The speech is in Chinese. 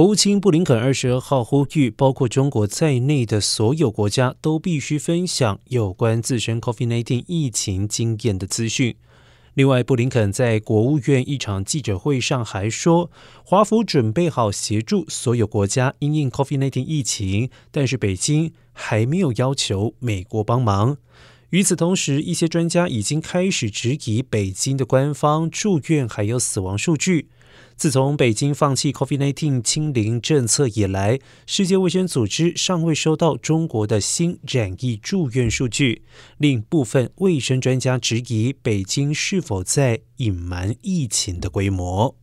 国务卿布林肯二十二号呼吁，包括中国在内的所有国家都必须分享有关自身 COVID-19 疫情经验的资讯。另外，布林肯在国务院一场记者会上还说，华府准备好协助所有国家因应 COVID-19 疫情，但是北京还没有要求美国帮忙。与此同时，一些专家已经开始质疑北京的官方住院还有死亡数据。自从北京放弃 COVID-19 清零政策以来，世界卫生组织尚未收到中国的新染疫住院数据，令部分卫生专家质疑北京是否在隐瞒疫情的规模。